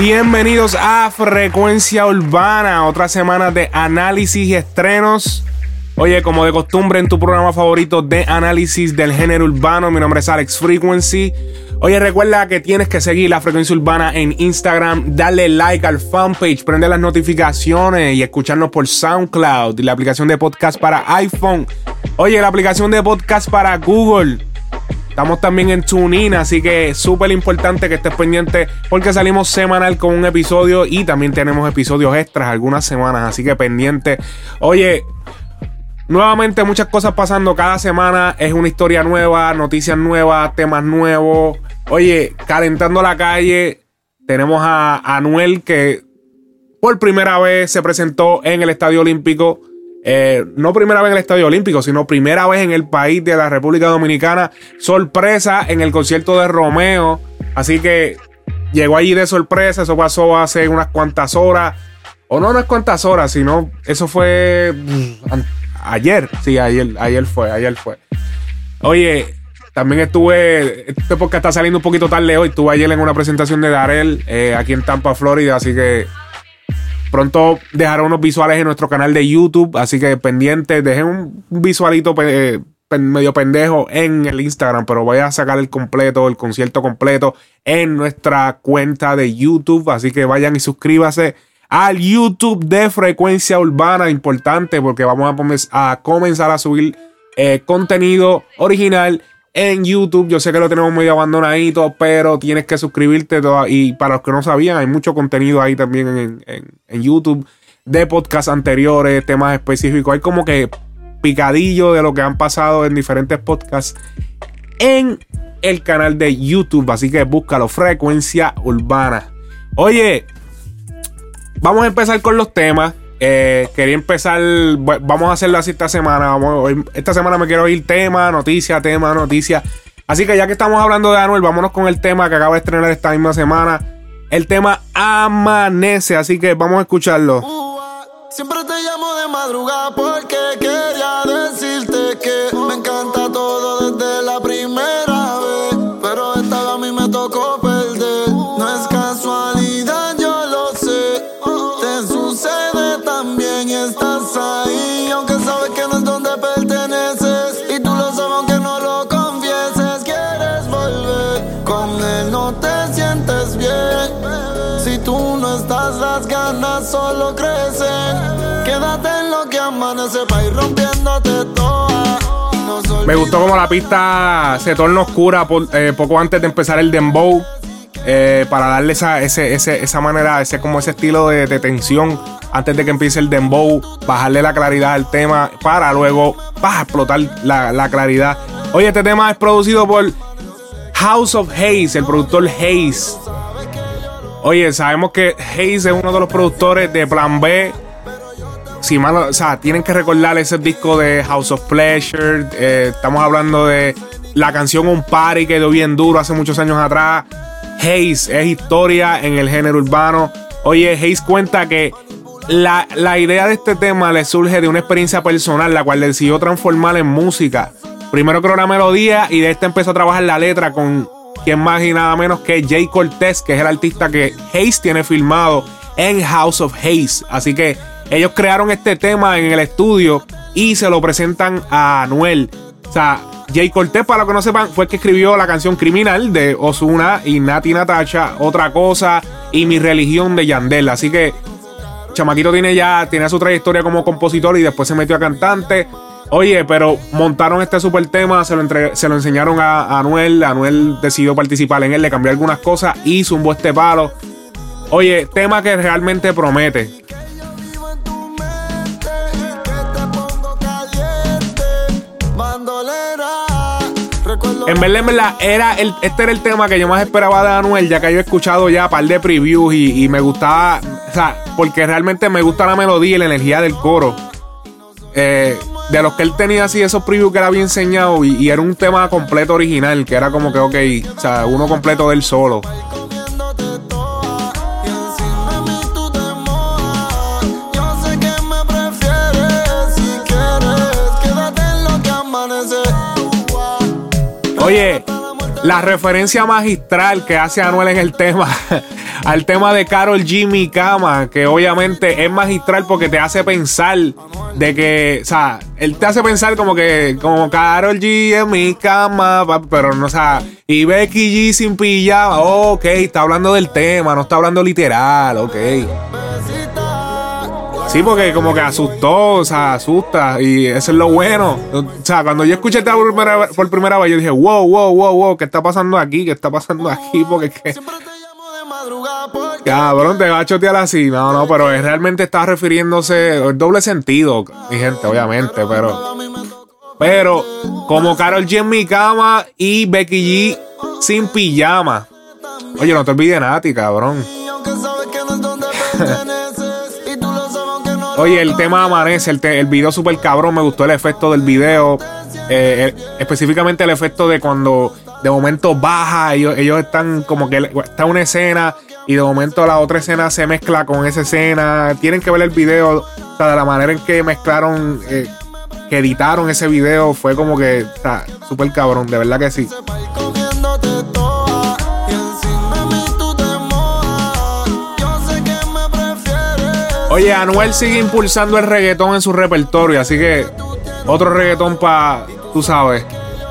Bienvenidos a Frecuencia Urbana, otra semana de análisis y estrenos. Oye, como de costumbre en tu programa favorito de análisis del género urbano, mi nombre es Alex Frequency. Oye, recuerda que tienes que seguir la Frecuencia Urbana en Instagram, darle like al fanpage, prende las notificaciones y escucharnos por SoundCloud y la aplicación de podcast para iPhone. Oye, la aplicación de podcast para Google. Estamos también en TuneIn, así que súper importante que estés pendiente porque salimos semanal con un episodio y también tenemos episodios extras algunas semanas, así que pendiente. Oye, nuevamente muchas cosas pasando cada semana, es una historia nueva, noticias nuevas, temas nuevos. Oye, calentando la calle, tenemos a Anuel que por primera vez se presentó en el Estadio Olímpico eh, no primera vez en el Estadio Olímpico, sino primera vez en el país de la República Dominicana. Sorpresa en el concierto de Romeo. Así que llegó allí de sorpresa. Eso pasó hace unas cuantas horas. O no unas cuantas horas, sino eso fue mm, ayer. Sí, ayer, ayer fue, ayer fue. Oye, también estuve, este podcast está saliendo un poquito tarde hoy. Estuve ayer en una presentación de Darel eh, aquí en Tampa, Florida. Así que Pronto dejaré unos visuales en nuestro canal de YouTube, así que pendiente, dejen un visualito medio pendejo en el Instagram, pero voy a sacar el completo, el concierto completo en nuestra cuenta de YouTube, así que vayan y suscríbase al YouTube de Frecuencia Urbana, importante porque vamos a, comenzar a subir eh, contenido original en YouTube. Yo sé que lo tenemos medio abandonadito, pero tienes que suscribirte. Y para los que no sabían, hay mucho contenido ahí también en, YouTube de podcasts anteriores, temas específicos. Hay como que picadillo de lo que han pasado en diferentes podcasts en el canal de YouTube. Así que búscalo, Frecuencia Urbana. Oye, vamos a empezar con los temas. Eh, quería empezar, vamos a hacerlo así esta semana. esta semana me quiero ir tema, noticia, tema, noticia. Así que ya que estamos hablando de Anuel, vámonos con el tema que acaba de estrenar esta misma semana. El tema Amanece, así que vamos a escucharlo. Siempre te llamo de madrugada porque las ganas solo crecen. Quédate en lo que amanece para ir rompiéndote toda. No se Me gustó como la pista se torna oscura por- eh, poco antes de empezar el dembow. eh, para darle esa, ese, ese- esa manera, ese, como ese estilo de, de tensión antes de que empiece el dembow, bajarle la claridad al tema para luego bah, explotar la, la claridad. Oye, este tema es producido por House of Haze, el productor Haze. Oye, sabemos que Haze es uno de los productores de Plan B. Si mal, o sea, tienen que recordar ese disco de House of Pleasure. eh, estamos hablando de la canción Un Party que dio bien duro hace muchos años atrás. Haze es historia en el género urbano. Oye, Haze cuenta que la, la idea de este tema le surge de una experiencia personal, la cual decidió transformar en música. Primero creó una melodía y de esta empezó a trabajar la letra con quien más y nada menos que Jay Cortez, que es el artista que Haze tiene filmado en House of Haze. Así que ellos crearon este tema en el estudio y se lo presentan a Anuel. O sea, Jay Cortez, para los que no sepan, fue el que escribió la canción Criminal de Osuna y Nati Natacha, Otra Cosa y Mi Religión de Yandel. Así que Chamaquito tiene ya tiene su trayectoria como compositor y después se metió a cantante. Oye, pero montaron este super tema, se lo, enseñaron a, Anuel. Anuel decidió participar en él, le cambió algunas cosas y zumbó este palo. Oye, tema que realmente promete. En verdad, en verdad, era el, este era el tema que yo más esperaba de Anuel, ya que yo he escuchado ya un par de previews y, y me gustaba. o sea, porque realmente me gusta la melodía y la energía del coro. Eh, de los que él tenía así esos previews que era bien enseñado y, era un tema completo original, que era como que, ok, o sea, uno completo del solo. Oye, la referencia magistral que hace Anuel en el tema, al tema de Carol. Mi Cama, que obviamente es magistral porque te hace pensar de que, o sea, él te hace pensar como que, como Carol G en mi cama, pero no, o sea, y Becky G sin pijama, ok, está hablando del tema, no está hablando literal, ok. Sí, porque como que asustó, o sea, asusta. Y eso es lo bueno. O sea, cuando yo escuché esta por primera, por primera vez, yo dije, wow, wow, wow, wow, ¿qué está pasando aquí? ¿Qué está pasando aquí? Porque es que. Cabrón, te va a chotear así. No, no, pero realmente está refiriéndose. El doble sentido, mi gente, obviamente, pero. Pero, como Carol G en mi cama y Becky G sin pijama. Oye, no te olvides nada, cabrón. Oye, el tema amanece, el, el video super cabrón, me gustó el efecto del video. Eh, específicamente el efecto de cuando de momento baja, ellos, ellos están como que está una escena y de momento la otra escena se mezcla con esa escena. Tienen que ver el video, o sea, de la manera en que mezclaron, eh, que editaron ese video, fue como que está súper cabrón, de verdad que sí. Oye, Anuel sigue impulsando el reggaetón en su repertorio, así que otro reggaetón para, tú sabes,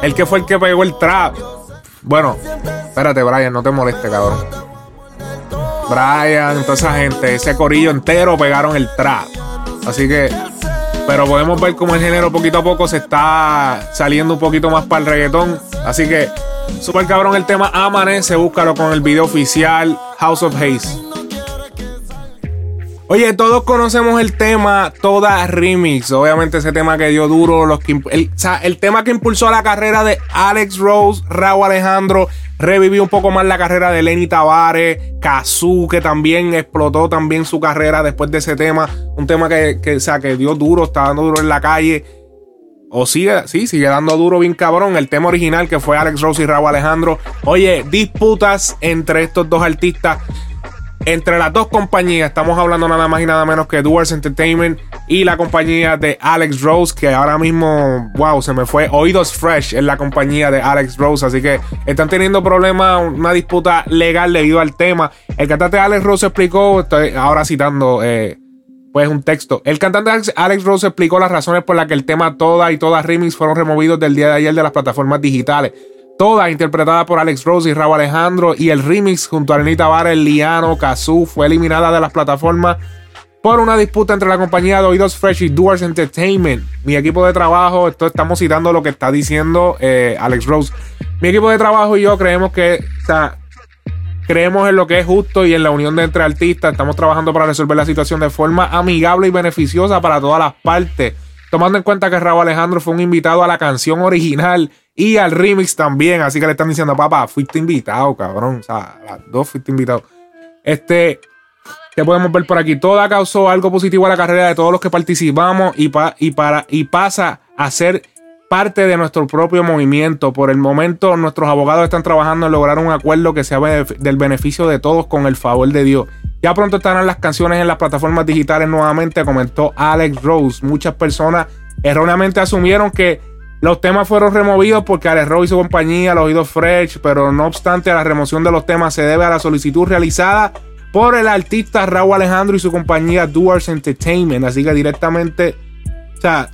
el que fue el que pegó el trap. Bueno, espérate, Brian, no te moleste, cabrón. Brian, toda esa gente, ese corillo entero pegaron el trap. Así que, pero podemos ver cómo el género poquito a poco se está saliendo un poquito más para el reggaetón. Así que, super cabrón el tema Amanece, búscalo con el video oficial House of Haze. Oye, todos conocemos el tema Toda Remix. Obviamente ese tema que dio duro. Los que, el, o sea, el tema que impulsó la carrera de Alex Rose, Raúl Alejandro. Revivió un poco más la carrera de Lenny Tavares. Kazoo, que también explotó también su carrera después de ese tema. Un tema que, que, o sea, que dio duro, está dando duro en la calle. O sigue, sí, sigue dando duro bien cabrón. El tema original que fue Alex Rose y Raúl Alejandro. Oye, disputas entre estos dos artistas entre las dos compañías, estamos hablando nada más y nada menos que Duars Entertainment y la compañía de Alex Rose, que ahora mismo, wow, se me fue. Oídos Fresh en la compañía de Alex Rose, así que están teniendo problemas, una disputa legal debido al tema. El cantante Alex Rose explicó, estoy ahora citando, eh, pues un texto. El cantante Alex Rose explicó las razones por las que el tema Toda y Toda Remix fueron removidos del día de ayer de las plataformas digitales toda interpretada por Alex Rose y Raúl Alejandro, y el remix junto a Arenita Vara, Liano, Kazoo fue eliminada de las plataformas por una disputa entre la compañía de Oídos Fresh y Doors Entertainment. Mi equipo de trabajo, esto estamos citando lo que está diciendo eh, Alex Rose. Mi equipo de trabajo y yo creemos que, o sea, creemos en lo que es justo y en la unión de entre artistas. Estamos trabajando para resolver la situación de forma amigable y beneficiosa para todas las partes. Tomando en cuenta que Raúl Alejandro fue un invitado a la canción original y al remix también. Así que le están diciendo, papá, fuiste invitado, cabrón. O sea, las dos fuiste invitado. Este, que podemos ver por aquí. Toda causó algo positivo a la carrera de todos los que participamos y, y, para, y pasa a ser parte de nuestro propio movimiento. Por el momento, nuestros abogados están trabajando en lograr un acuerdo que sea del beneficio de todos con el favor de Dios. Ya pronto estarán las canciones en las plataformas digitales nuevamente, comentó Alex Rose. Muchas personas erróneamente asumieron que los temas fueron removidos porque Alex Roy y su compañía, los oídos fresh, pero no obstante, la remoción de los temas se debe a la solicitud realizada por el artista Raúl Alejandro y su compañía Doers Entertainment. Así que directamente, o sea,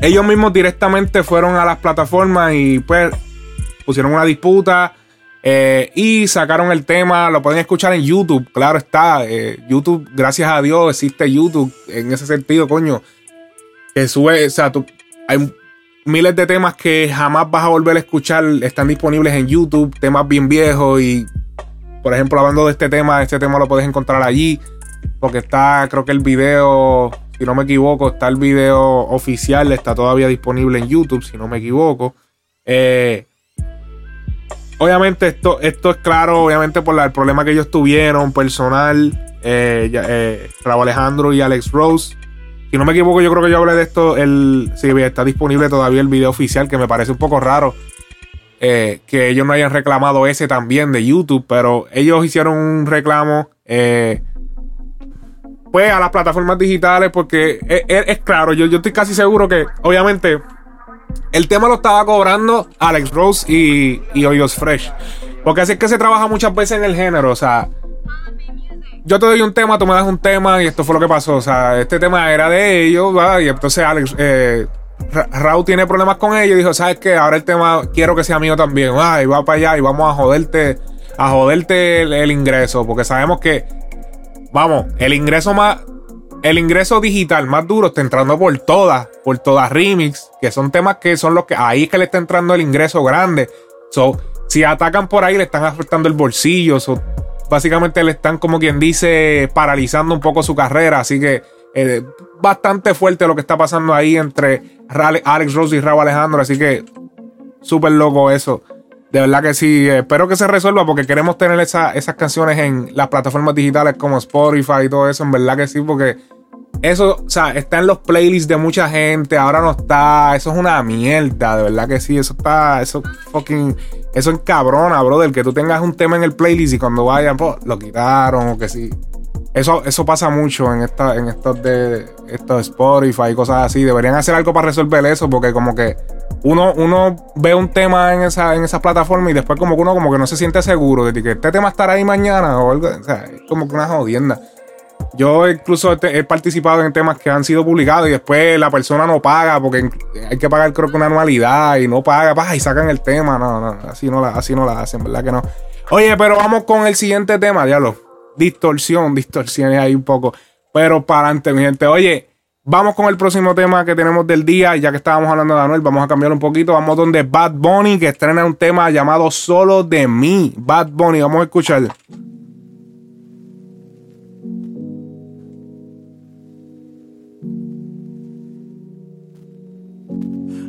ellos mismos directamente fueron a las plataformas y pues pusieron una disputa eh, y sacaron el tema. Lo pueden escuchar en YouTube, claro está. Eh, YouTube, gracias a Dios, existe YouTube en ese sentido, coño. Que sube, o sea, tú, hay miles de temas que jamás vas a volver a escuchar están disponibles en YouTube, temas bien viejos y por ejemplo hablando de este tema, este tema lo puedes encontrar allí porque está creo que el video, si no me equivoco, está el video oficial, está todavía disponible en YouTube, si no me equivoco. Eh, obviamente esto, esto es claro, obviamente por el problema que ellos tuvieron personal eh, eh, Raúl Alejandro y Alex Rose. Si no me equivoco, yo creo que yo hablé de esto. El, sí, está disponible todavía el video oficial, que me parece un poco raro eh, que ellos no hayan reclamado ese también de YouTube, pero ellos hicieron un reclamo. eh, pues a las plataformas digitales, porque es, es- es claro, yo, yo estoy casi seguro que, obviamente, el tema lo estaba cobrando Alex Rose y, y Fresh. Porque así es que se trabaja muchas veces en el género, o sea, yo te doy un tema, tú me das un tema y esto fue lo que pasó. O sea, este tema era de ellos, ¿va? Y entonces Alex, eh, Ra- Raúl tiene problemas con ellos y dijo, ¿sabes qué? Ahora el tema quiero que sea mío también. Ay, va para allá y vamos a joderte, a joderte el, el ingreso. Porque sabemos que, vamos, el ingreso más, el ingreso digital más duro está entrando por todas, por todas remix, que son temas que son los que, ahí es que le está entrando el ingreso grande. So, si atacan por ahí, le están afectando el bolsillo. So, básicamente le están, como quien dice, paralizando un poco su carrera. Así que eh, bastante fuerte lo que está pasando ahí entre Alex Rose y Raúl Alejandro. Así que súper loco eso. De verdad que sí. eh, espero que se resuelva porque queremos tener esa- esas canciones en las plataformas digitales como Spotify y todo eso. En verdad que sí, porque eso, o sea, está en los playlists de mucha gente. Ahora no está. Eso es una mierda. De verdad que sí. Eso está. Eso fucking. Eso encabrona, brother. Que tú tengas un tema en el playlist y cuando vayan, pues, lo quitaron o que sí. Eso, eso pasa mucho en esta, en estos de estos Spotify y cosas así. Deberían hacer algo para resolver eso, porque como que uno, uno ve un tema en esa, en esas plataformas y después como que uno como que no se siente seguro de que este tema estará ahí mañana o algo. O sea, es como que una jodienda. Yo incluso he participado en temas que han sido publicados y después la persona no paga porque hay que pagar creo que una anualidad y no paga, pa, y sacan el tema. No, no, así no la, así no la hacen, ¿verdad que no? Oye, pero vamos con el siguiente tema, diablo. Distorsión, distorsión ahí un poco. Pero para adelante, mi gente. Oye, vamos con el próximo tema que tenemos del día. Ya que estábamos hablando de Anuel, vamos a cambiar un poquito. Vamos donde Bad Bunny, que estrena un tema llamado Solo de mí. Bad Bunny, vamos a escuchar.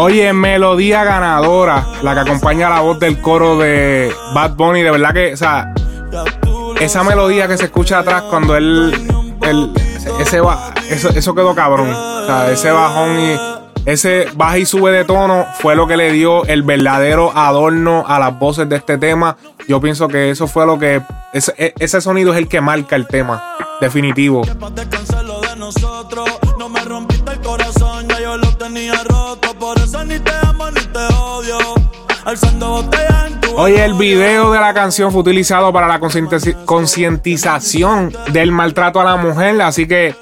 Oye, melodía ganadora, la que acompaña la voz del coro de Bad Bunny. De verdad que, o sea, esa melodía que se escucha atrás cuando él, ese eso, eso quedó cabrón. O sea, ese bajón y ese baja y sube de tono fue lo que le dio el verdadero adorno a las voces de este tema. Yo pienso que eso fue lo que ese, e- ese sonido es el que marca el tema definitivo. Tenía roto. Por eso ni te amo ni te odio. Alzando botellas en tu Oye, el video de la canción fue utilizado para la concientiz- concientización del maltrato a la mujer, así que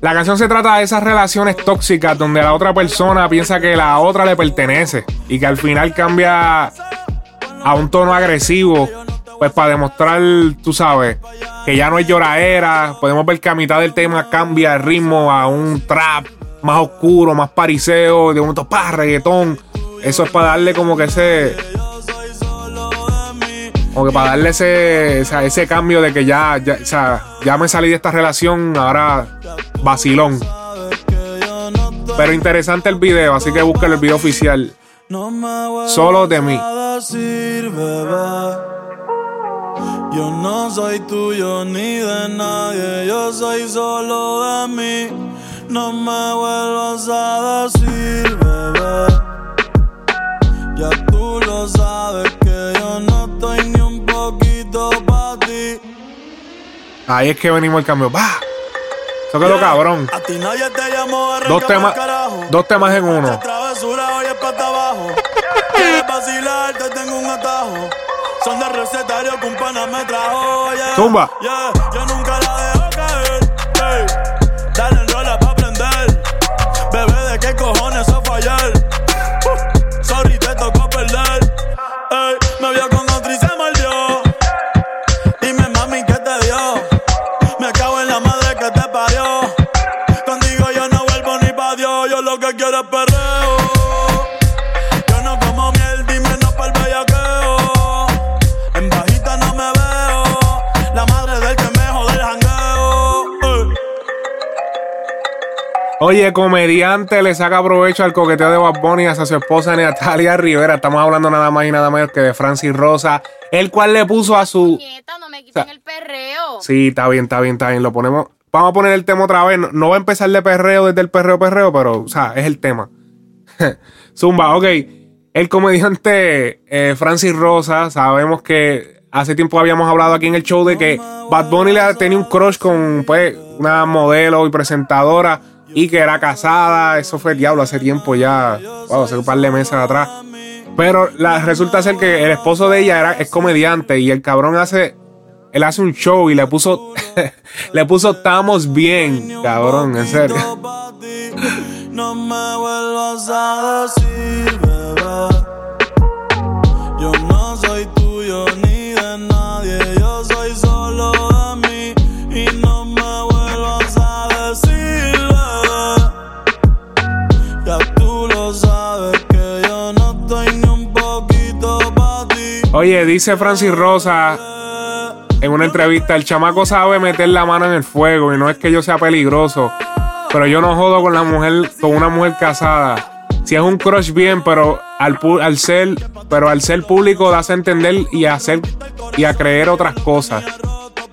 la canción se trata de esas relaciones tóxicas donde la otra persona piensa que la otra le pertenece y que al final cambia a un tono agresivo, pues para demostrar, tú sabes, que ya no es lloradera. Podemos ver que a mitad del tema cambia el ritmo a un trap más oscuro, más pariseo, de momento pa, reggaetón. Eso es para darle como que ese. Como que para darle ese, ese cambio de que ya, ya, o sea, ya me salí de esta relación, ahora vacilón. Pero interesante el video, así que busquen el video oficial. Solo de mí. Yo no soy tuyo ni de nadie, yo soy solo de mí. No me vuelvas a decir, bebé. Ya tú lo sabes que yo no estoy ni un poquito para ti. Ahí es que venimos el cambio. ¡Bah! Eso quedó cabrón. A ti nadie te llamó, arranca Dos temas, dos temas en uno. Esta travesura hoy es pata abajo. Quieres vacilar, te tengo un atajo. Son de recetario que un pana me trajo. Yeah, Zumba. yeah, yo nunca la Oye, comediante le saca provecho al coqueteo de Bad Bunny hacia su esposa Natalia Rivera. Estamos hablando nada más y nada menos que de Francis Rosa, el cual le puso a su. Nieta, no me quiten el perreo. Sí, está bien, está bien, está bien. Lo ponemos. Vamos a poner el tema otra vez. No, no va a empezar de perreo desde el perreo, perreo, pero, o sea, es el tema. Zumba, ok. El comediante eh, Francis Rosa, sabemos que hace tiempo habíamos hablado aquí en el show de que Bad Bunny le tenía un crush con pues, una modelo y presentadora y que era casada. Eso fue el diablo hace tiempo ya, wow, hace un par de meses atrás. Pero la, resulta ser que el esposo de ella era, es comediante y el cabrón hace, él hace un show y le puso, le puso estamos bien, cabrón, en serio. No me vuelvas a decir, Oye, dice Francis Rosa en una entrevista, el chamaco sabe meter la mano en el fuego y no es que yo sea peligroso, pero yo no jodo con la mujer, con una mujer casada. Si es un crush bien, pero al, al ser, pero al ser público das a entender y a hacer y a creer otras cosas.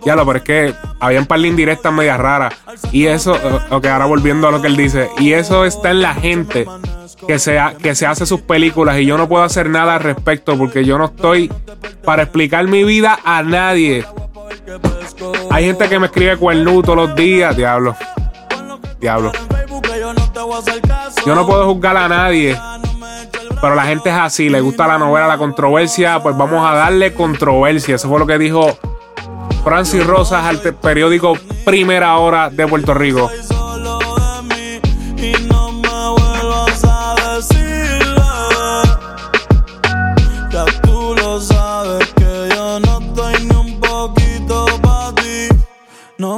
Ya lo, pero es que había un par de indirectas medias raras. Y eso, ok, ahora volviendo a lo que él dice, y eso está en la gente que se, ha- que se hace sus películas y yo no puedo hacer nada al respecto porque yo no estoy para explicar mi vida a nadie. Hay gente que me escribe cuernú todos los días, diablo. Diablo. Yo no puedo juzgar a nadie. Pero la gente es así, le gusta la novela, la controversia, pues vamos a darle controversia. Eso fue lo que dijo Francis Rosas al periódico Primera Hora de Puerto Rico.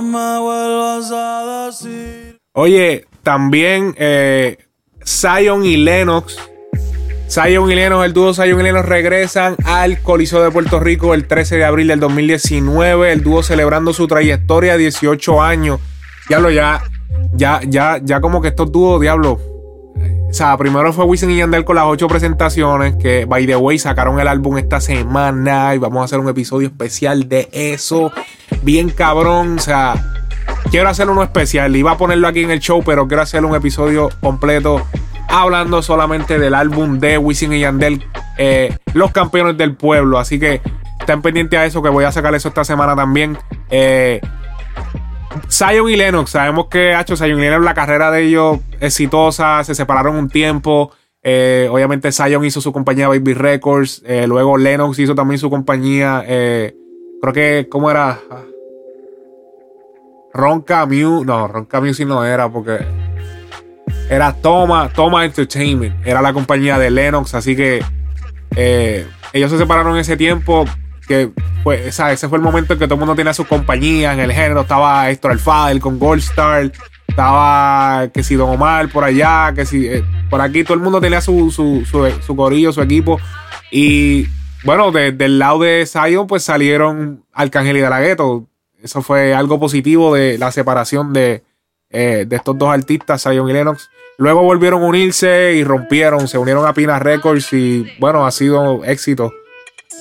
Me vuelvas a decir. Oye, también eh, y Lennox. Zion y Lennox, el dúo Zion y Lennox regresan al Coliseo de Puerto Rico el 13 de abril del 2019. El dúo celebrando su trayectoria, 18 años. Diablo, ya, ya, ya, ya como que estos dúos, diablo. O sea, primero fue Wisin y Yandel con las ocho presentaciones. Que, by the way, sacaron el álbum esta semana. Y vamos a hacer un episodio especial de eso. Bien cabrón. O sea, quiero hacer uno especial. Iba a ponerlo aquí en el show, pero quiero hacer un episodio completo hablando solamente del álbum de Wisin y Yandel, eh, Los Campeones del Pueblo. Así que estén pendientes a eso, que voy a sacar eso esta semana también. Eh, Zion y Lennox, sabemos que ha hecho Zion y Lennox la carrera de ellos exitosa, se separaron un tiempo. eh, obviamente Zion hizo su compañía Baby Records, eh, luego Lennox hizo también su compañía, eh, creo que, ¿cómo era? Ronca Music, no, Ronca Music no era porque era Toma, Toma Entertainment, era la compañía de Lennox, así que ellos se separaron en ese tiempo que pues, esa- ese fue el momento en que todo el mundo tenía su compañía en el género. Estaba Héctor Alfadel con Gold Star, estaba que si Don Omar por allá, que si eh, por aquí todo el mundo tenía su, su, su, corillo, su equipo. Y bueno, de- del lado de Zion, pues salieron Arcángel y De La Ghetto. Eso fue algo positivo de la separación de, eh, de estos dos artistas, Zion y Lennox. Luego volvieron a unirse y rompieron, se unieron a Pina Records y bueno, ha sido éxito.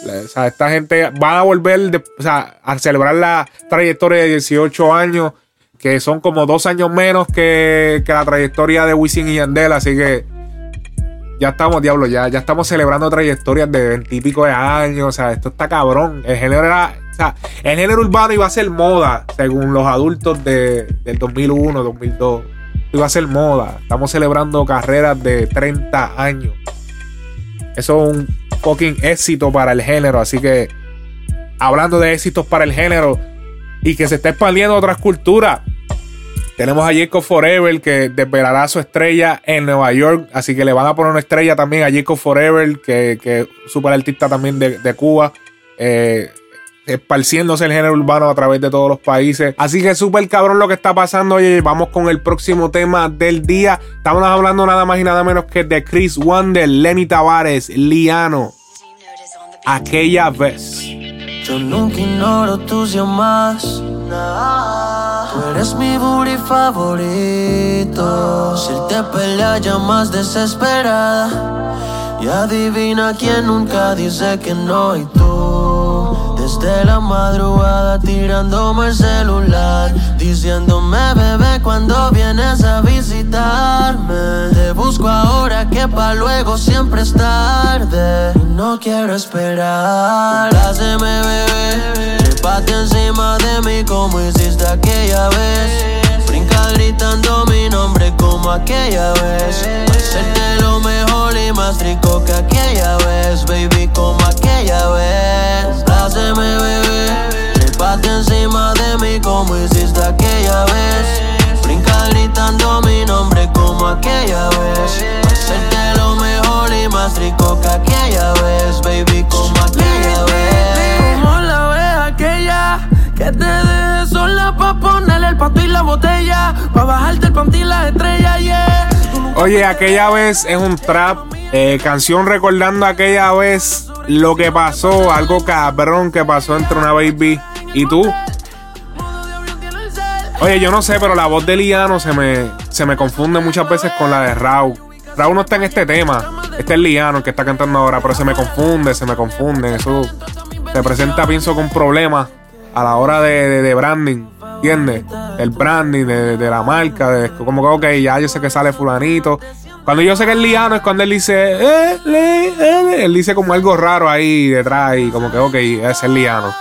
O sea, esta gente va a volver o sea, a celebrar la trayectoria de 18 años, que son como dos años menos que, que la trayectoria de Wisin y Yandel, así que ya estamos, diablo, ya, ya estamos celebrando trayectorias de 20 y pico de años, o sea, esto está cabrón. El género era, o sea, el género urbano iba a ser moda, según los adultos de, del 2001, 2002. Iba a ser moda. Estamos celebrando carreras de 30 años. Eso es un fucking éxito para el género. Así que, hablando de éxitos para el género y que se está expandiendo a otras culturas, tenemos a Jacob Forever que desvelará su estrella en Nueva York. Así que le van a poner una estrella también a Jacob Forever, que, es super artista también de, de Cuba. Eh, esparciéndose el género urbano a través de todos los países. Así que súper cabrón lo que está pasando. Oye, vamos con el próximo tema del día. Estamos hablando nada más y nada menos que de Chris Wonder, Lenny Tavares, Liano. Aquella vez. Yo nunca ignoro tus llamadas. Tú eres mi booty favorito. Si te pelea, llamas desesperada. Y adivina quién nunca dice que no y tú. Desde la madrugada tirándome el celular. Diciéndome, bebé, cuando vienes a visitarme. Te busco ahora que pa' luego siempre es tarde. No quiero esperar. Haceme, bebé. Trépate encima de mí como hiciste aquella vez. Brinca gritando mi nombre como aquella vez. Hacerte lo mejor y más rico que aquella vez, baby, como aquella como hiciste aquella vez. Brinca gritando mi nombre como aquella vez. Hacerte lo mejor y más rico que aquella vez, baby, como aquella vez. Como la vez aquella que te dejé sola pa' ponerle el pato y la botella. Pa' bajarte el panty y la estrella, yeah. Oye, aquella vez es un trap. eh, canción recordando aquella vez lo que pasó, algo cabrón que pasó entre una baby y tú. Oye, yo no sé, pero la voz de Liano se me, se me confunde muchas veces con la de Raúl. Raúl no está en este tema. Este es Liano el que está cantando ahora, pero se me confunde, se me confunde. Eso se presenta, pienso, con problemas a la hora de, de- branding. ¿Entiendes? El branding de, de la marca. De, como que, ok, ya yo sé que sale fulanito. Cuando yo sé que es Liano es cuando él dice, eh, le, eh, él dice como algo raro ahí detrás y como que, ok, ese es Liano.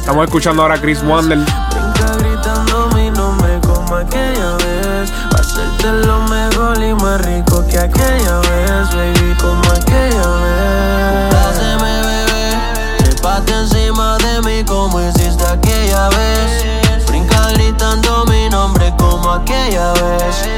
Estamos escuchando ahora a Chris Wander. Brinca gritando mi nombre como aquella vez. Pa' hacerte lo mejor y más rico que aquella vez, baby, como aquella vez. Haceme bebé, trépate encima de mí como hiciste aquella vez. Brinca gritando mi nombre como aquella vez.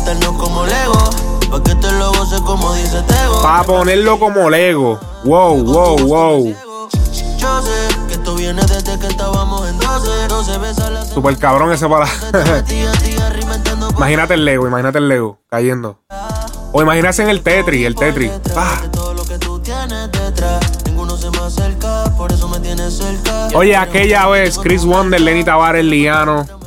Pa' conectarnos como Lego. Pa' que te lo goce como dice Tego. Para ponerlo como Lego. Wow, wow, wow. Yo sé que esto viene desde que estábamos en 12. No se besa la Super cabrón ese para. pa' imagínate el Lego, imagínate el Lego cayendo. O imagínate en el Tetris, el Tetris. Pa. cerca. Oye, aquella vez, Chris Wonder, Lenny Tavares, Liano.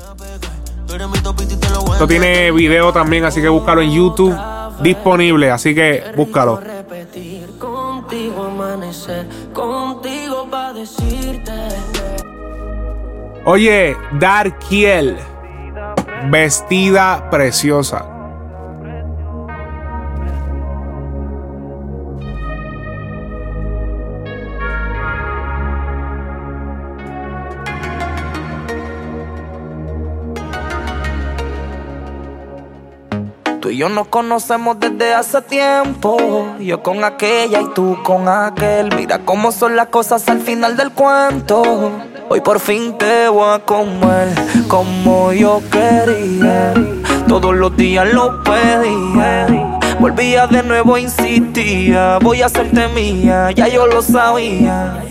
Esto tiene video también, así que búscalo en YouTube. Disponible, así que búscalo. repetir contigo amanecer contigo pa decirte Oye, Darkiel. Vestida preciosa. Tú y yo nos conocemos desde hace tiempo. Yo con aquella y tú con aquel. Mira cómo son las cosas al final del cuento. Hoy por fin te voy a comer como yo quería. Todos los días lo pedía. Volvía de nuevo, insistía. Voy a hacerte mía, ya yo lo sabía.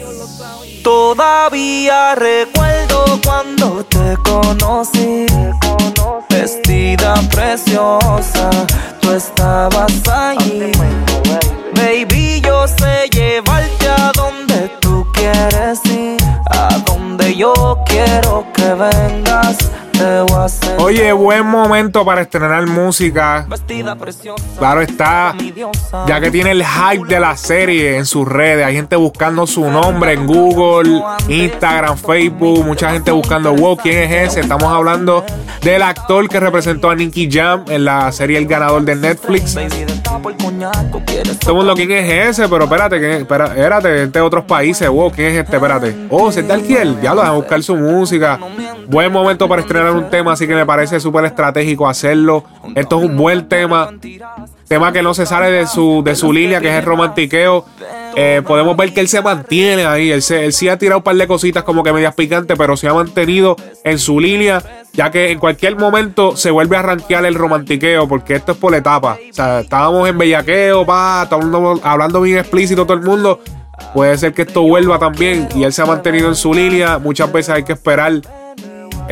Todavía recuerdo cuando te conocí. Vestida preciosa, tú estabas allí. Baby, yo sé llevarte a donde tú quieres ir. A donde yo quiero que vengas, Oye, buen momento para estrenar música. Claro está, ya que tiene el hype de la serie en sus redes. Hay gente buscando su nombre en Google, Instagram, Facebook. Mucha gente buscando, wow, ¿quién es ese? Estamos hablando del actor que representó a Nicky Jam en la serie El Ganador de Netflix. El Todo el mundo, ¿quién es ese? Pero espérate, espérate, este de otros países. Wow, ¿quién es este? Espérate. Oh, ¿se está Alquiel? Ya lo a buscar su música. Buen momento para estrenar un tema, así que me parece súper estratégico hacerlo. Esto es un buen tema. Tema que no se sale de su, de su línea, que es el romantiqueo. Eh, podemos ver que él se mantiene ahí. Él, sí ha tirado un par de cositas como que medias picantes, pero se ha mantenido en su línea, ya que en cualquier momento se vuelve a rankear el romantiqueo, porque esto es por etapa. O sea, estábamos en bellaqueo, pa, estábamos hablando bien explícito todo el mundo. Puede ser que esto vuelva también y él se ha mantenido en su línea. Muchas veces hay que esperar,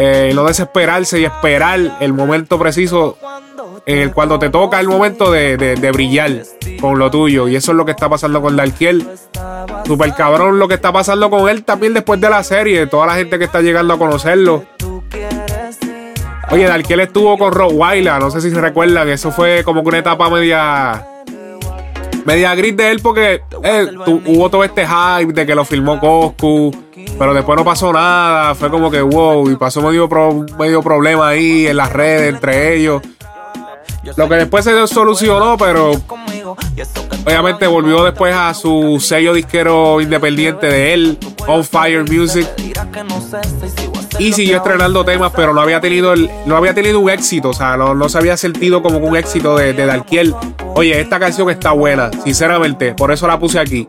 eh, no desesperarse y esperar el momento preciso el, cuando te toca el momento de, de, brillar con lo tuyo. Y eso es lo que está pasando con Darkiel. Super cabrón lo que está pasando con él también después de la serie. Toda la gente que está llegando a conocerlo. Oye, Darkiel estuvo con Rob no sé si se recuerdan. Eso fue como que una etapa media media gris de él porque eh, hubo todo este hype de que lo filmó Coscu, pero después no pasó nada. Fue como que wow, y pasó medio, medio problema ahí en las redes entre ellos. Lo que después se solucionó, pero obviamente volvió después a su sello disquero independiente de él, On Fire Music. Y siguió estrenando temas, pero no había tenido el, no había tenido un éxito, o sea, no, se había sentido como un éxito de, de Darkiel. Oye, esta canción está buena, sinceramente, por eso la puse aquí.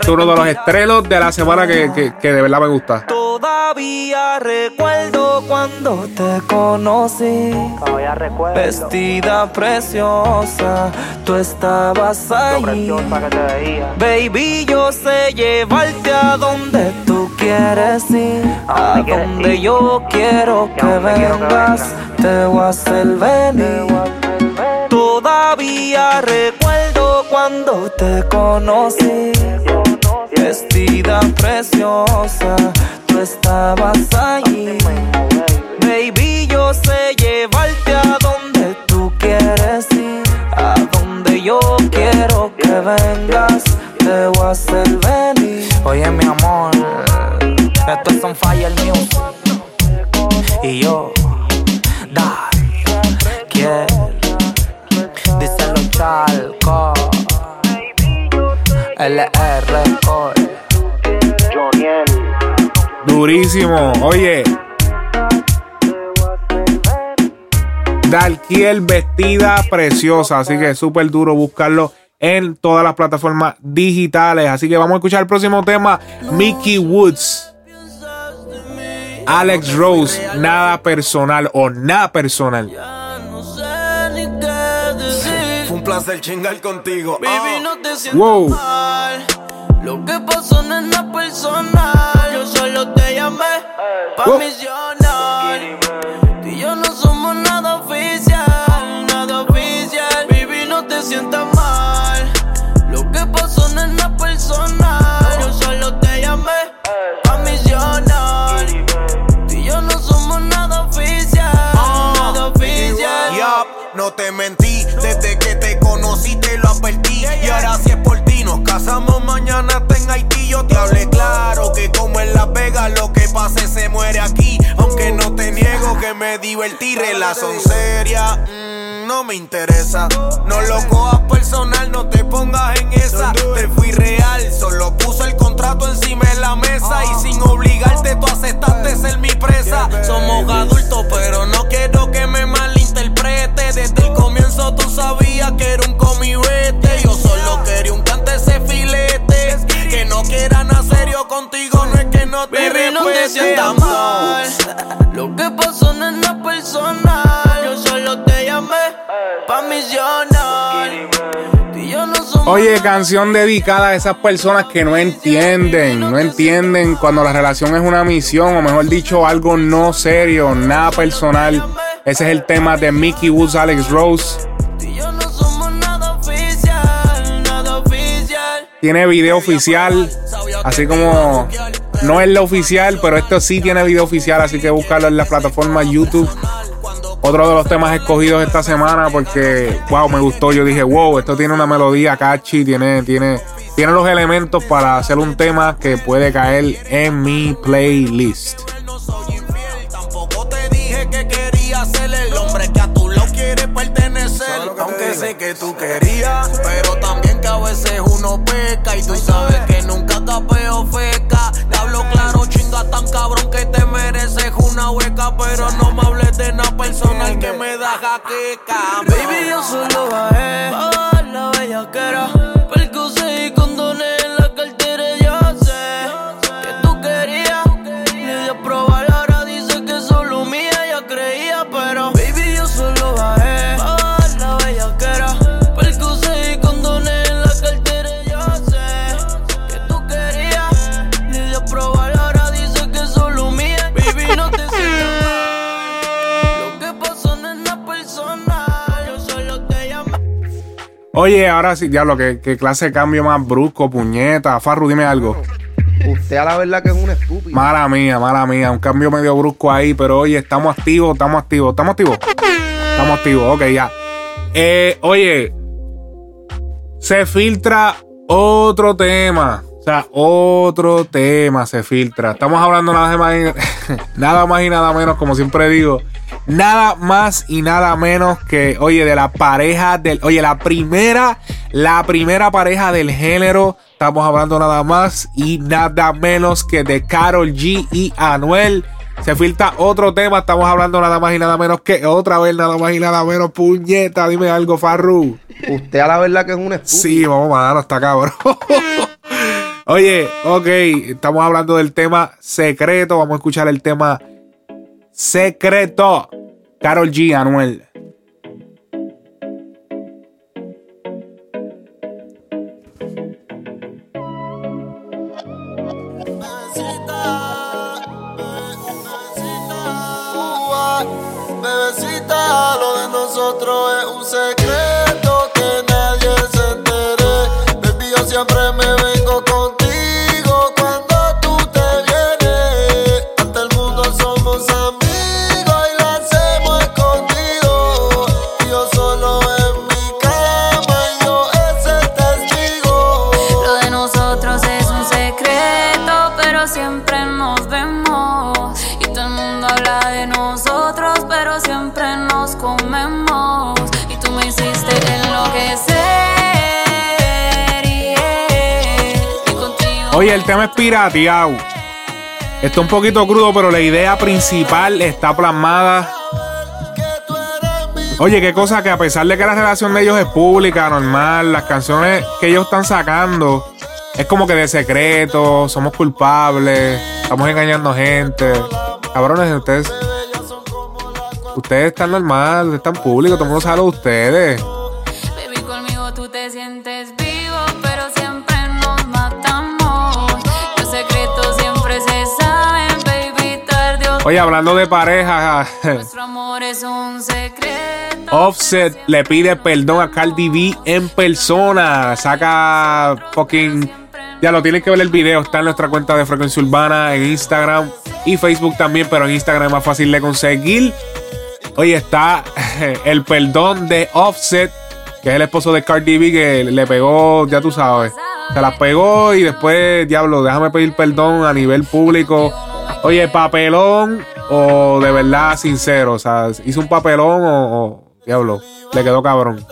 Es uno de los estrenos de la semana que, que de verdad me gusta. Todavía recuerdo cuando te conocí. Vestida preciosa, tú estabas ahí. Baby, yo sé llevarte a donde tú quieres ir. A donde yo quiero que vengas, te voy a hacer venir. Todavía recuerdo cuando te conocí. Vestida preciosa estabas ahí. Baby, yo sé llevarte a donde tú quieres ir. A donde yo quiero que vengas, te voy a hacer venir. Oye, mi amor, esto es on fire news. Y yo, da, quiero, chalcos. LR Joniel. Durísimo. Oye. Dalkiel vestida preciosa. Así que es súper duro buscarlo en todas las plataformas digitales. Así que vamos a escuchar el próximo tema. Mickey Woods. Alex Rose. Nada personal o nada personal. Placer chingar contigo. Ah. wow. Lo que pasó no es nada personal. Yo solo te llamé pa' oh. misionar. Tú y yo no somos nada oficial, nada oficial. Baby, no te sientas mal. Lo que pasó no es nada personal. Yo solo te llamé pa' misionar. Tú y yo no somos nada oficial, nada oficial. Yup, no te mentí. Casamos mañana en Haití. Yo te hablé claro que como en Las Vegas lo que pase se muere aquí. Aunque no te niego que me divertí, relación seria. Mm, no me interesa, no lo cojas personal, no te pongas en esa. Te fui real, solo puso el contrato encima de la mesa y sin obligarte tú aceptaste ser mi presa. Somos adultos, pero no quiero que me malinterprete. Desde el comienzo tú sabías que era un comibete. Serio contigo, no es que no te Baby, no te sientas mal. Lo que pasó no es nada personal. Yo solo te llamé pa' misionar. Oye, canción dedicada a esas personas que no entienden, no entienden cuando la relación es una misión, o mejor dicho, algo no serio, nada personal. Ese es el tema de Mickey Woods, Alex Rose. Tiene video oficial, así como no es la oficial, pero esto sí tiene video oficial, así que búscalo en la plataforma YouTube. Otro de los temas escogidos esta semana porque, wow, me gustó. Yo dije, wow, esto tiene una melodía catchy, tiene, tiene, tiene los elementos para hacer un tema que puede caer en mi playlist. Aunque sé que tú querías, pero también que a veces uno peca y tú sabes capeo feca. Te hablo claro, chinga tan cabrón que te mereces una hueca, pero no me hables de nada personal que me da jaqueca. Baby, yo solo bajé a la bellaquera, Oye, ahora sí, diablo, ¿qué, qué clase de cambio más brusco, puñeta. Farru, dime algo. Usted a la verdad que es un estúpido. Mala mía, mala mía. Un cambio medio brusco ahí, pero oye, estamos activos, estamos activos. ¿Estamos activos? Estamos activos, ok, ya. Eh, oye, se filtra otro tema. Sea, otro tema se filtra. Estamos hablando nada más, y, nada más y nada menos, como siempre digo, nada más y nada menos que, oye, de la pareja del, oye, la primera, la primera pareja del género. Estamos hablando nada más y nada menos que de Carol G y Anuel. Se filtra otro tema, estamos hablando nada más y nada menos que otra vez, nada más y nada menos. Puñeta, dime algo, Farru. Usted a la verdad que es un estúpido. Sí, vamos, mano, está cabrón. Oye, ok, estamos hablando del tema secreto. Vamos a escuchar el tema secreto. Carol G, Anuel. Bebecita, lo de nosotros es un secreto el tema es pirateado. Está un poquito crudo, pero la idea principal está plasmada. Oye, qué cosa que a pesar de que la relación de ellos es pública, normal, las canciones que ellos están sacando es como que de secreto, somos culpables, estamos engañando gente. Cabrones, ustedes. Ustedes están normal, están públicos, todo el mundo sabe de ustedes. Baby, conmigo tú te sientes vivo, Oye, hablando de pareja, Nuestro amor es un secreto. Offset le pide perdón a Cardi B en persona. Saca fucking. Ya lo tienen que ver el video. Está en nuestra cuenta de Frecuencia Urbana en Instagram y Facebook también, pero en Instagram es más fácil de conseguir. Oye, está el perdón de Offset, que es el esposo de Cardi B, que le pegó, ya tú sabes. Se las pegó y después, diablo, déjame pedir perdón a nivel público. Oye, papelón o de verdad sincero. O sea, hizo un papelón o, diablo, le quedó cabrón.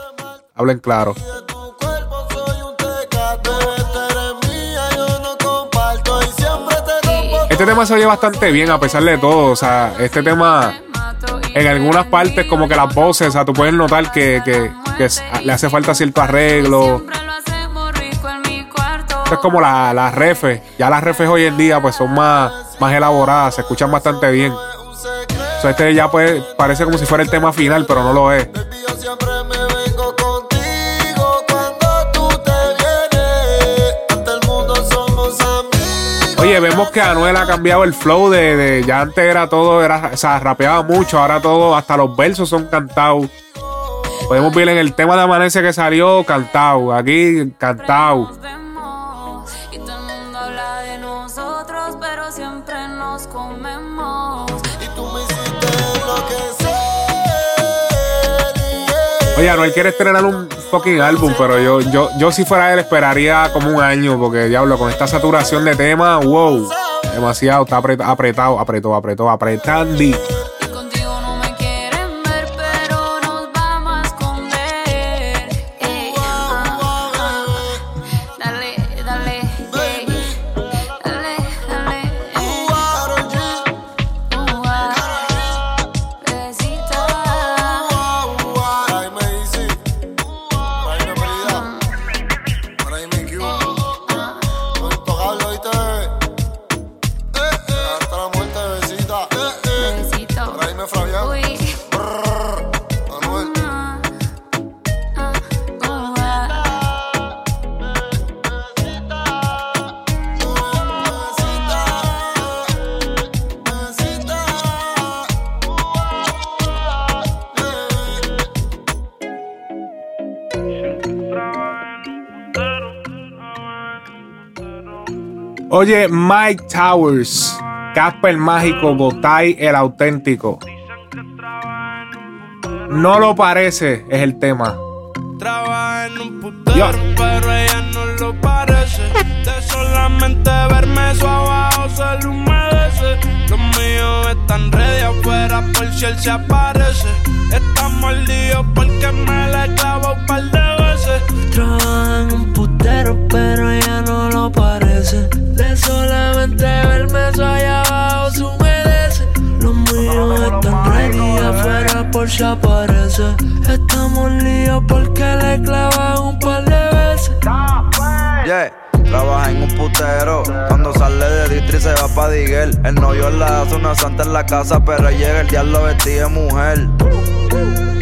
Hablen claro. Este tema se oye bastante bien a pesar de todo. O sea, este tema en algunas partes como que las voces, o sea, tú puedes notar que, que- le hace falta cierto arreglo. Esto es como las la refes. Ya las refes hoy en día pues son más, más elaboradas, se escuchan bastante bien. O sea, este ya pues parece como si fuera el tema final, pero no lo es. Oye, vemos que Anuel ha cambiado el flow de, de- ya antes era todo, era, o sea, rapeaba mucho, ahora todo, hasta los versos son cantados. Podemos ver en el tema de Amanece que salió, cantado. Aquí, cantado. Oye, Anuel quiere estrenar un fucking álbum, pero yo, yo, yo si fuera él esperaría como un año, porque diablo, con esta saturación de temas, wow, demasiado, está apret- apretado, apretó, apretó, apretando. Oye, Mike Towers, Casper Mágico, Gotay el auténtico. No lo parece, es el tema. Trabaja en un putero, pero ella no lo parece. De solamente verme eso abajo se le humedece. Los míos están ready afuera por si él se aparece. Estamos líos porque me la he clavado un par de Trabaja en un putero, pero ella no lo parece. De solamente verme eso allá abajo se humedece. Los míos están ready afuera por si aparece. Estamos líos porque le clavan un par de veces. Yeah. Trabaja en un putero. Cuando sale de Distri se va pa' Diguel. El novio la hace una santa en la casa, pero llega el diablo vestido de mujer.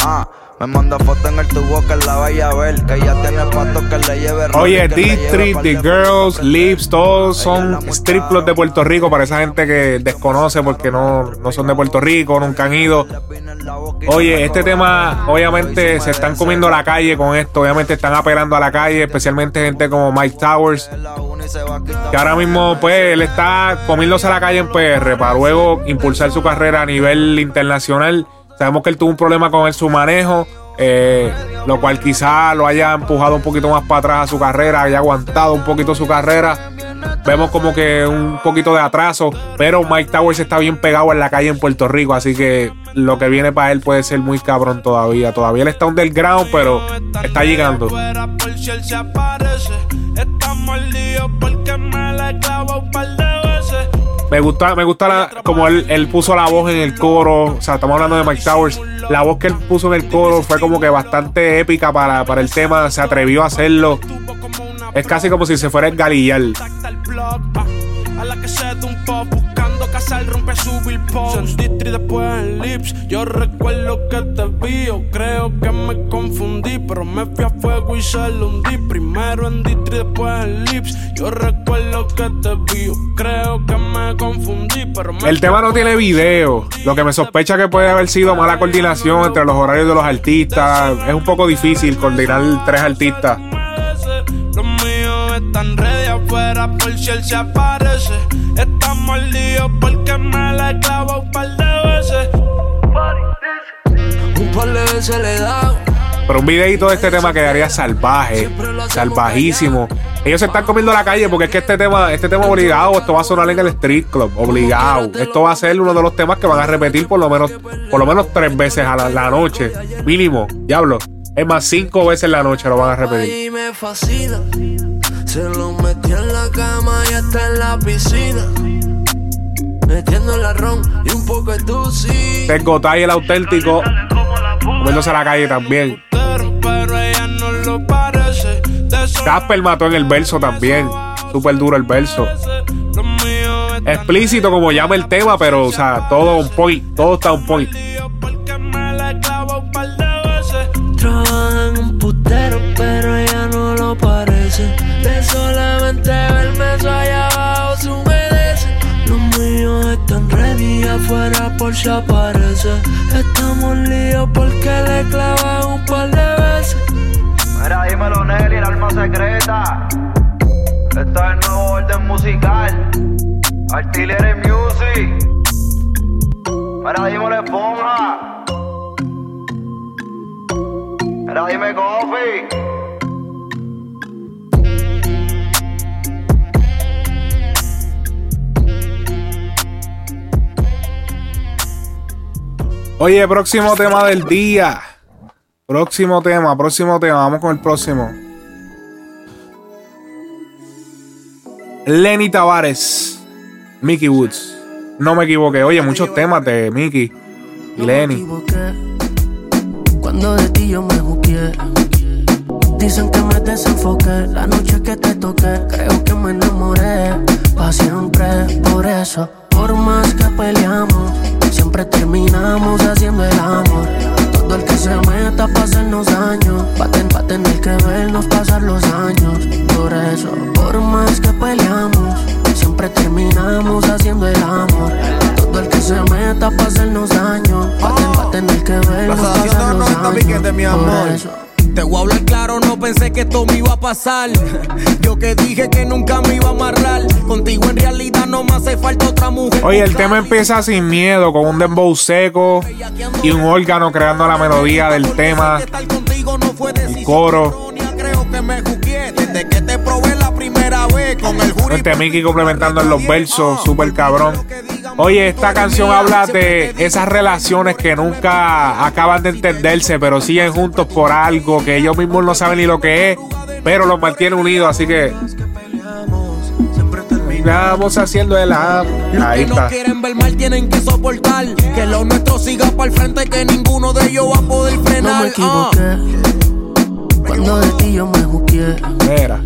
Ah. Me manda foto en el tubo que la vaya a ver. Que ella tiene pato que le lleve Oye, D-Street, The Girls, Lips, todos son strip clubs de Puerto Rico para esa gente que desconoce porque no, no son de Puerto Rico, nunca han ido. Oye, este tema, obviamente, se están comiendo la calle con esto. Obviamente, están apelando a la calle, especialmente gente como Mike Towers. Que ahora mismo, pues, él está comiéndose la calle en PR para luego impulsar su carrera a nivel internacional. Sabemos que él tuvo un problema con su manejo, eh, lo cual quizá lo haya empujado un poquito más para atrás a su carrera, haya aguantado un poquito su carrera. Vemos como que un poquito de atraso, pero Mike Towers está bien pegado en la calle en Puerto Rico, así que lo que viene para él puede ser muy cabrón todavía. Todavía él está underground, pero está llegando. Me gusta, me gusta la, como él, él, puso la voz en el coro. O sea, estamos hablando de Mike Towers. La voz que él puso en el coro fue como que bastante épica para, para el tema. Se atrevió a hacerlo. Es casi como si se fuera el galillar. A la que se un pop buscando casar rompe su billboard. Distri después en lips. Yo recuerdo que te vi. Yo creo que me confundí. Pero me fui a fuego y se lo hundí. Primero en Distri, después en lips. Yo recuerdo que te vi. Yo creo que me confundí. Pero me El tema no tiene video. Lo que me sospecha que puede haber sido mala coordinación entre los horarios de los artistas. Es un poco difícil coordinar tres artistas. Están ready afuera por si él se aparece. Estamos líos porque me la he clavado un par de veces. Un par de veces le he dado. Pero un videito de este tema quedaría salvaje, salvajísimo. Ellos se están comiendo la calle porque es que este tema, este tema obligado, esto va a sonar en el street club, obligado. Esto va a ser uno de los temas que van a repetir por lo menos, por lo menos tres veces a la, la noche, mínimo, diablo. Es más, cinco veces en la noche lo van a repetir. Y. Se lo metí en la cama y hasta en la piscina. Metiendo la ron y un poco de dulce. Tengo Tai el auténtico. Comiéndose a la calle también. Pero ella no lo parece. Casper mató en el verso también. Súper duro el verso. Explícito como llama el tema, pero, o sea, todo un point. Todo está un point. Pero ella no lo parece. De solamente verme eso allá abajo se humedece. Los míos están ready afuera por si aparece. Estamos líos porque le clavan un par de veces. Mira, dímelo, Nelly, el alma secreta. Esto es el nuevo orden musical. Artillery Music. Mira, dímelo, esponja. Mira, dime, Coffee. Oye, próximo tema del día. Próximo tema, próximo tema. Vamos con el próximo. Lenny Tavares. Mickey Woods. No me equivoqué. Oye, muchos temas de Mickey y Lenny. De ti yo me busqué. Dicen que me desenfoqué. La noche que te toqué, creo que me enamoré. Pa' siempre, por eso. Por más que peleamos, siempre terminamos haciendo el amor. Todo el que se meta pa' hacernos daño. Va a, ten- va a tener que vernos pasar los años. Por eso, por más que peleamos, siempre terminamos haciendo el amor. Todo el que se meta pa' hacernos daño. Tener que vernos La sensación pasar de los los 90 años. piques de mi amor. Te voy a hablar claro, no pensé que esto me iba a pasar. Yo que dije que nunca me iba a amarrar. Contigo en realidad no me hace falta otra mujer. Oye, el tema empieza sin miedo, con un dembow seco y un órgano creando la melodía del tema. El coro. Creo que me desde que te probé Este Mickey complementando en los versos, súper cabrón. Oye, esta canción habla de esas relaciones que nunca acaban de entenderse, pero siguen juntos por algo que ellos mismos no saben ni lo que es, pero los mantiene unidos, así que terminamos haciendo el amor. Ahí que no está. quieren ver mal tienen que soportar que lo nuestro siga para el frente que ninguno de ellos va a poder frenar. No me ah. equivoqué. Cuando de ti yo me juzgué. Mira.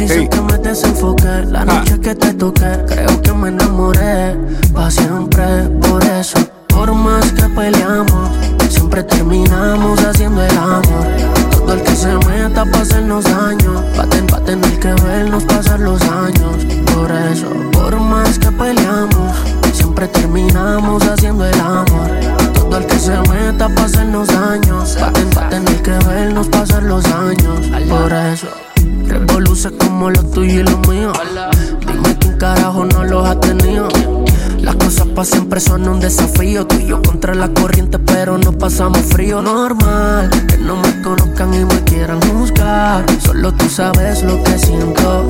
Dicen Sí. que me desenfoqué. La noche que te toqué, creo que me enamoré. Pa' siempre, por eso. Por más que peleamos, siempre terminamos haciendo el amor. Todo el que se meta pa' hacernos daño. Va a, ten- va a tener que vernos pasar los años. Por eso, por más que peleamos, siempre terminamos haciendo el amor. Todo el que se meta pa' hacernos daño. Va a, ten- va a tener que vernos pasar los años. Por eso. Revoluce como lo tuyo y lo mío. Dime quién carajo no los ha tenido. Las cosas para siempre son un desafío. Tú y yo contra la corriente, pero no pasamos frío. Normal que no me conozcan y me quieran juzgar. Solo tú sabes lo que siento.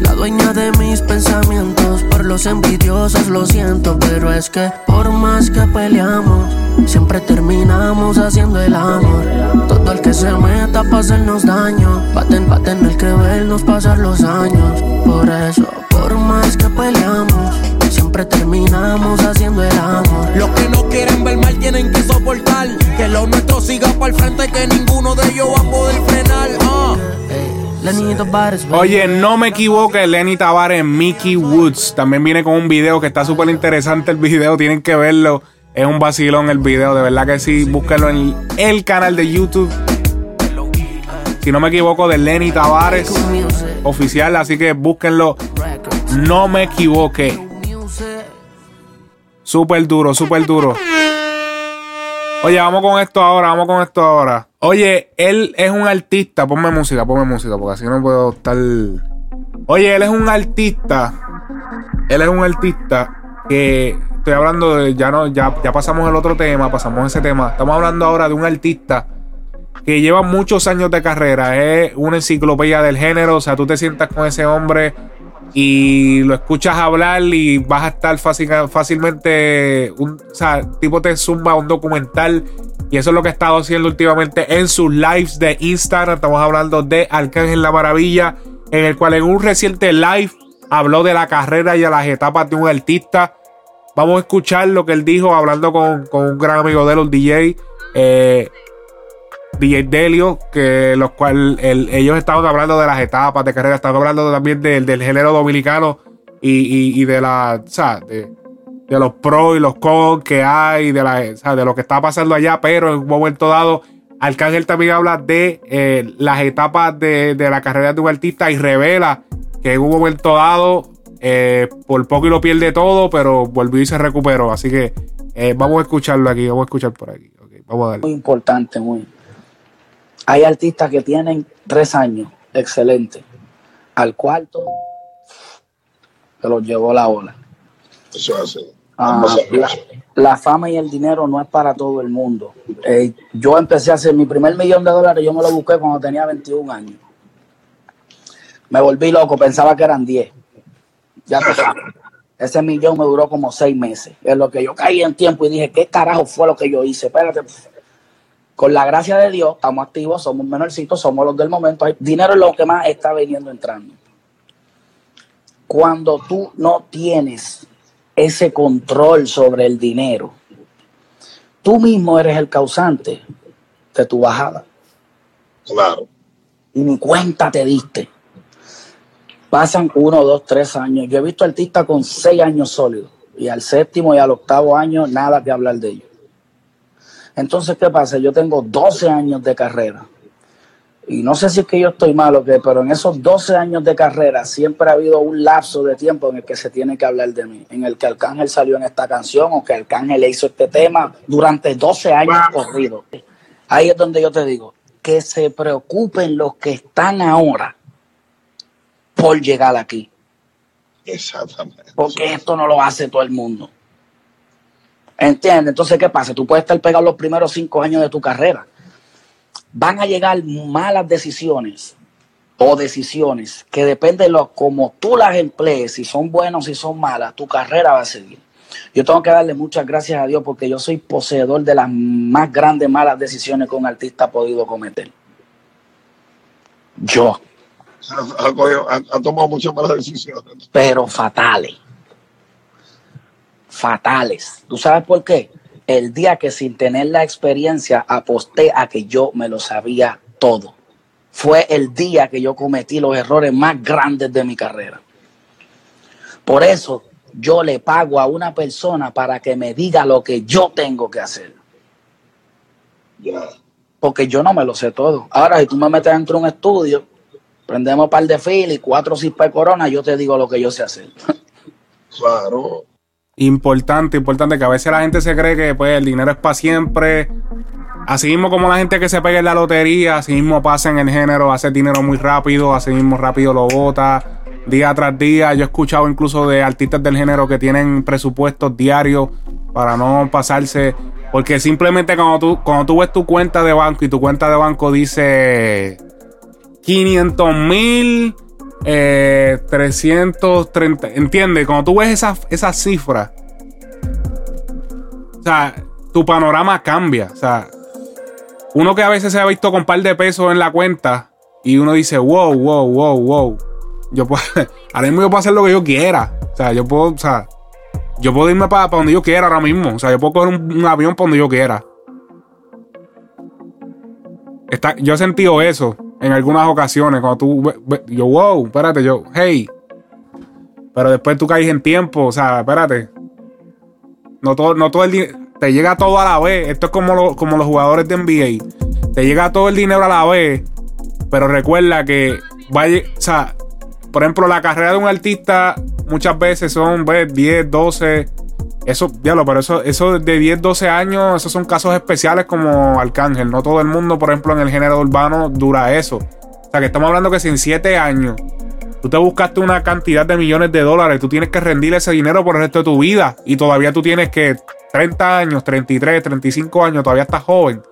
La dueña de mis pensamientos. Por los envidiosos lo siento, pero es que por más que peleamos, siempre terminamos haciendo el amor. Todo el que se meta pa' hacernos daño, va a, ten- va a tener que vernos pasar los años. Por eso, por más que peleamos, siempre terminamos haciendo el amor. Los que no quieren ver mal tienen que soportar que lo nuestro siga para el frente que ninguno de ellos va a poder frenar. ah. Lenny Tavares, baby. Oye, no me equivoque, Lenny Tavares, Mickey Woods. También viene con un video que está súper interesante el video, tienen que verlo. Es un vacilón el video, de verdad que sí. Búsquenlo en el canal de YouTube. Si no me equivoco, de Lenny Tavares oficial, así que búsquenlo. No me equivoque. Súper duro, súper duro. Oye, vamos con esto ahora, vamos con esto ahora. Oye, él es un artista. Ponme música, ponme música, porque así no puedo estar. Oye, él es un artista. Él es un artista que estoy hablando de. Ya no, ya, ya pasamos el otro tema, pasamos ese tema. Estamos hablando ahora de un artista que lleva muchos años de carrera. Es una enciclopedia del género. O sea, tú te sientas con ese hombre y lo escuchas hablar y vas a estar fácil, fácilmente, un, o sea, tipo te zumba un documental y eso es lo que ha estado haciendo últimamente en sus lives de Instagram. Estamos hablando de Arcángel La Maravilla, en el cual en un reciente live habló de la carrera y de las etapas de un artista. Vamos a escuchar lo que él dijo hablando con, con un gran amigo de un DJ. Eh, DJ Delio, que los cual el- ellos estaban hablando de las etapas de carrera, estaban hablando también del, del género dominicano y, y- y de la, o sea, de, de los pros y los cons que hay, de, la, o sea, de lo que está pasando allá, pero en un momento dado, Arcángel también habla de eh, las etapas de, de la carrera de un artista y revela que en un momento dado, eh, por poco y lo pierde todo, pero volvió y se recuperó. Así que eh, vamos a escucharlo aquí, vamos a escuchar por aquí. Ok, vamos a darle. muy importante, muy. Hay artistas que tienen tres años, excelente. Al cuarto, se los llevó la ola. Eso es así. Ah, la fama y el dinero no es para todo el mundo. Eh, yo empecé a hacer mi primer millón de dólares, yo me lo busqué cuando tenía 21 años. Me volví loco, pensaba que eran 10. Ya tú sabes. Ese millón me duró como seis meses. Es lo que yo caí en tiempo y dije, ¿qué carajo fue lo que yo hice? Espérate. Con la gracia de Dios, estamos activos, somos menorcitos, somos los del momento. Dinero es lo que más está viniendo entrando. Cuando tú no tienes ese control sobre el dinero, tú mismo eres el causante de tu bajada. Claro. Y ni cuenta te diste. Pasan uno, dos, tres años. Yo he visto artistas con seis años sólidos. Y al séptimo y al octavo año, nada que hablar de ellos. Entonces, ¿qué pasa? Yo tengo 12 años de carrera. Y no sé si es que yo estoy mal o qué, pero en esos 12 años de carrera siempre ha habido un lapso de tiempo en el que se tiene que hablar de mí. En el que Arcángel salió en esta canción o que Arcángel le hizo este tema durante 12 años corridos. Ahí es donde yo te digo, que se preocupen los que están ahora por llegar aquí. Exactamente. Porque esto no lo hace todo el mundo. ¿Entiendes? Entonces, ¿qué pasa? Tú puedes estar pegado los primeros cinco años de tu carrera. Van a llegar malas decisiones o decisiones que depende de lo como tú las emplees, si son buenas o si son malas, tu carrera va a seguir. Yo tengo que darle muchas gracias a Dios porque yo soy poseedor de las más grandes malas decisiones que un artista ha podido cometer. Yo. Ha, tomado muchas malas decisiones. pero fatales. Fatales. ¿Tú sabes por qué? El día que sin tener la experiencia aposté a que yo me lo sabía todo. Fue el día que yo cometí los errores más grandes de mi carrera. Por eso yo le pago a una persona para que me diga lo que yo tengo que hacer. Porque yo no me lo sé todo. Ahora, si tú me metes dentro de un estudio, prendemos un par de fil y cuatro cispas de corona, yo te digo lo que yo sé hacer. Claro. Importante, importante, que a veces la gente se cree que pues el dinero es para siempre. Así mismo como la gente que se pega en la lotería, así mismo pasa en el género, hace dinero muy rápido, así mismo rápido lo bota, día tras día. Yo he escuchado incluso de artistas del género que tienen presupuestos diarios para no pasarse. Porque simplemente cuando tú, cuando tú ves tu cuenta de banco y tu cuenta de banco dice 500 mil, eh, 330, ¿entiendes? Cuando tú ves esas esa cifras, o sea, tu panorama cambia. O sea, uno que a veces se ha visto con un par de pesos en la cuenta y uno dice, wow, wow, wow, wow. Yo puedo, ahora mismo yo puedo hacer lo que yo quiera. O sea, yo puedo, o sea, yo puedo irme para donde yo quiera ahora mismo. O sea, yo puedo coger un, un avión para donde yo quiera. Está, yo he sentido eso en algunas ocasiones. Cuando tú, yo, wow, espérate, yo, hey. Pero después tú caes en tiempo, o sea, espérate. No todo, no todo el. Te llega todo a la vez. Esto es como, lo- como los jugadores de NBA. Te llega todo el dinero a la vez. Pero recuerda que vaya, o sea, por ejemplo, la carrera de un artista muchas veces son ¿ves? 10, 12. Eso, diablo, pero eso, eso de 10, 12 años, esos son casos especiales como Arcángel. No todo el mundo, por ejemplo, en el género urbano dura eso. O sea, que estamos hablando que si en 7 años tú te buscaste una cantidad de millones de dólares, tú tienes que rendir ese dinero por el resto de tu vida. Y todavía tú tienes que 30 años, 33, 35 años, todavía estás joven.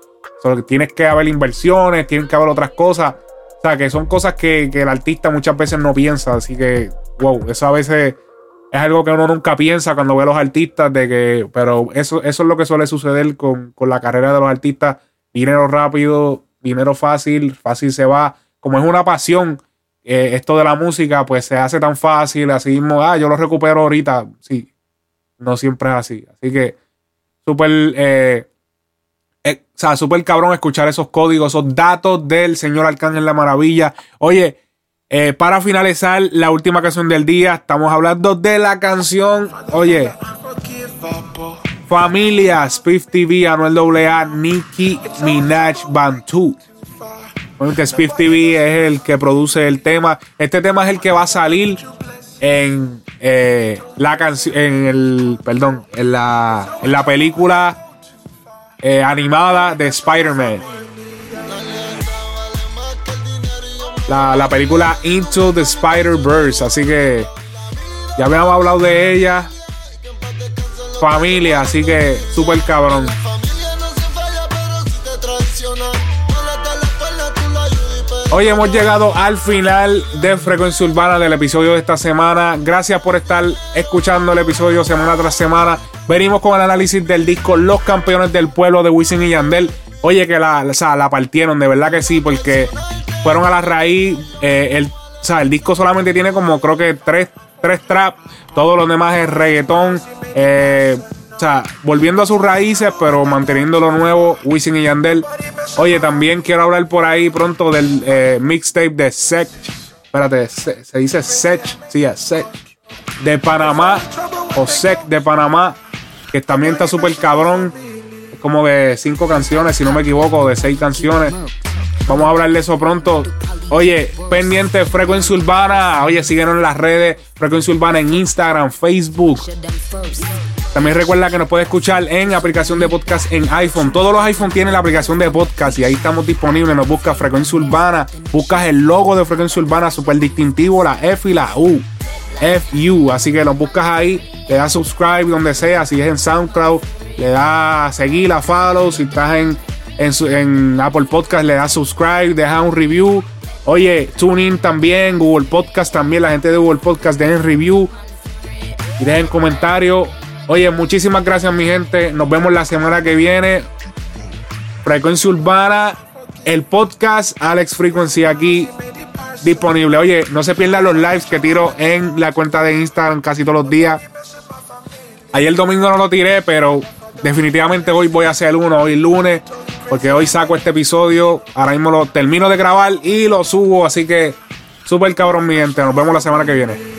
So, que tienes que haber inversiones, tienen que haber otras cosas. O sea, que son cosas que, que el artista muchas veces no piensa. Así que, wow, eso a veces es algo que uno nunca piensa cuando ve a los artistas. De que, pero eso, es lo que suele suceder con, con la carrera de los artistas. Dinero rápido, dinero fácil, fácil se va. Como es una pasión, eh, esto de la música, pues se hace tan fácil. Así mismo, ah, yo lo recupero ahorita. Sí, no siempre es así. Así que, súper. eh, eh, o sea, súper cabrón escuchar esos códigos, esos datos del señor Arcángel La Maravilla. Oye, eh, para finalizar la última canción del día, estamos hablando de la canción, oye, Familia, Spiff TV, Anuel AA, Nicki Minaj Bantu. Bueno, Spiff TV es el que produce el tema. Este tema es el que va a salir en eh, la canción, en el, perdón, en la, en la película eh, animada de Spider-Man. La, la película Into the Spider-Verse. Así que ya habíamos hablado de ella. Familia, así que súper cabrón. Hoy hemos llegado al final de Frecuencia Urbana del episodio de esta semana. Gracias por estar escuchando el episodio semana tras semana. Venimos con el análisis del disco Los Campeones del Pueblo de Wisin y Yandel. Oye, que la, o sea, la partieron, de verdad que sí, porque fueron a la raíz. eh, el, o sea, el disco solamente tiene como creo que tres, tres trap. Todos los demás es reggaetón. eh, o sea, volviendo a sus raíces, pero manteniendo lo nuevo, Wisin y Yandel. Oye, también quiero hablar por ahí pronto del eh, mixtape de Sech. Espérate, se, dice Sech. Sí, es Sech. De Panamá. O Sech de Panamá. Que también está súper cabrón. Como de cinco canciones, si no me equivoco, de seis canciones. Vamos a hablar de eso pronto. Oye, pendiente Frecuencia Urbana. Oye, síguenos en las redes. Frecuencia Urbana en Instagram, Facebook. También recuerda que nos puede escuchar en aplicación de podcast en iPhone. Todos los iPhone tienen la aplicación de podcast y ahí estamos disponibles. Nos busca Frecuencia Urbana, buscas el logo de Frecuencia Urbana, súper distintivo, la F y la U. FU, así que nos buscas ahí, le das subscribe donde sea, si es en SoundCloud, le das seguir, a follow, si estás en, en, Apple Podcast, le das subscribe, deja un review. Oye, TuneIn también, Google Podcast también, la gente de Google Podcast, dejen review dejen comentario. Oye, muchísimas gracias, mi gente. Nos vemos la semana que viene. Frecuencia Urbana, el podcast Alex Frequency aquí disponible. Oye, no se pierdan los lives que tiro en la cuenta de Instagram casi todos los días. Ayer domingo no lo tiré, pero definitivamente hoy voy a hacer uno, hoy lunes, porque hoy saco este episodio. Ahora mismo lo termino de grabar y lo subo, así que súper cabrón, mi gente. Nos vemos la semana que viene.